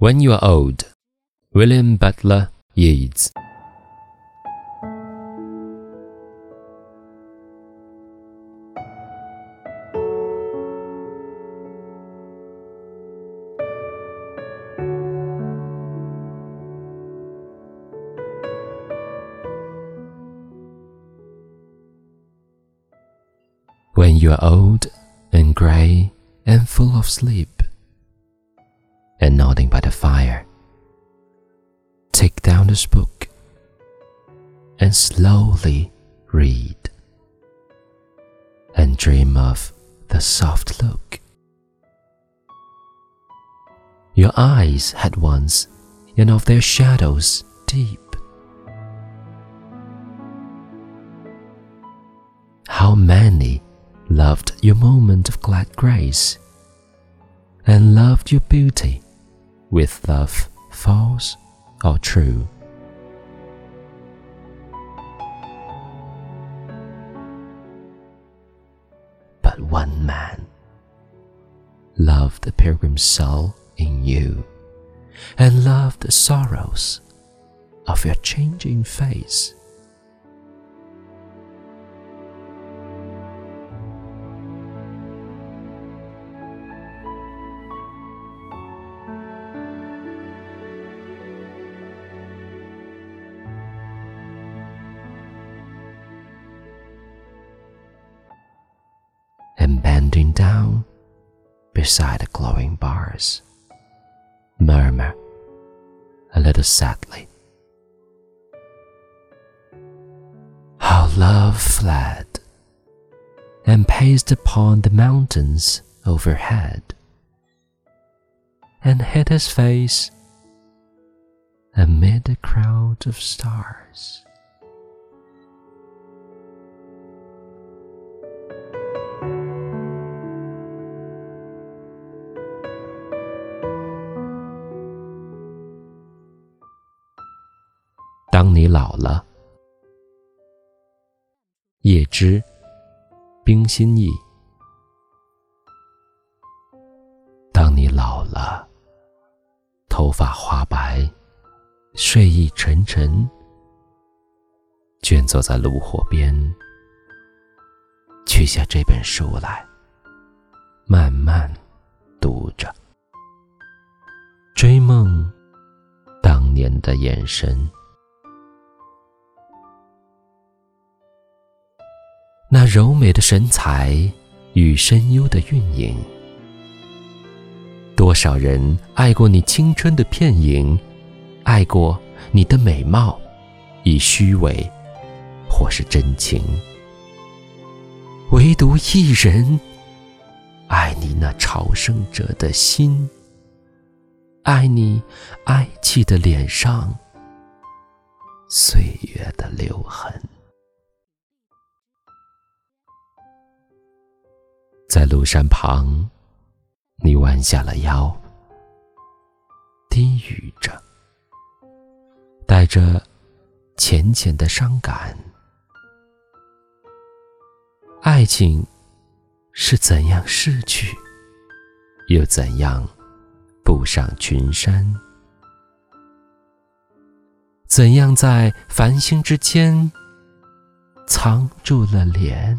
When You Are Old, William Butler Yeats. When you are old and grey and full of sleep, and nodding by the fire, take down this book and slowly read, and dream of the soft look your eyes had once, and of their shadows deep. How many loved your moment of glad grace, and loved your beauty with love false or true. But one man loved the pilgrim soul in you, and loved the sorrows of your changing face. Down beside the glowing bars, murmur a little sadly. How love fled and paced upon the mountains overhead, and hid his face amid a crowd of stars. 你老了，叶芝，冰心意。当你老了，头发花白，睡意沉沉，倦坐在炉火边，取下这本书来，慢慢读着，追梦当年的眼神。那柔美的神采与深幽的韵影，多少人爱过你青春的片影，爱过你的美貌，以虚伪或是真情，唯独一人爱你那朝圣者的心，爱你哀戚的脸上岁月的留痕。在庐山旁，你弯下了腰，低语着，带着浅浅的伤感。爱情是怎样逝去，又怎样步上群山？怎样在繁星之间藏住了脸？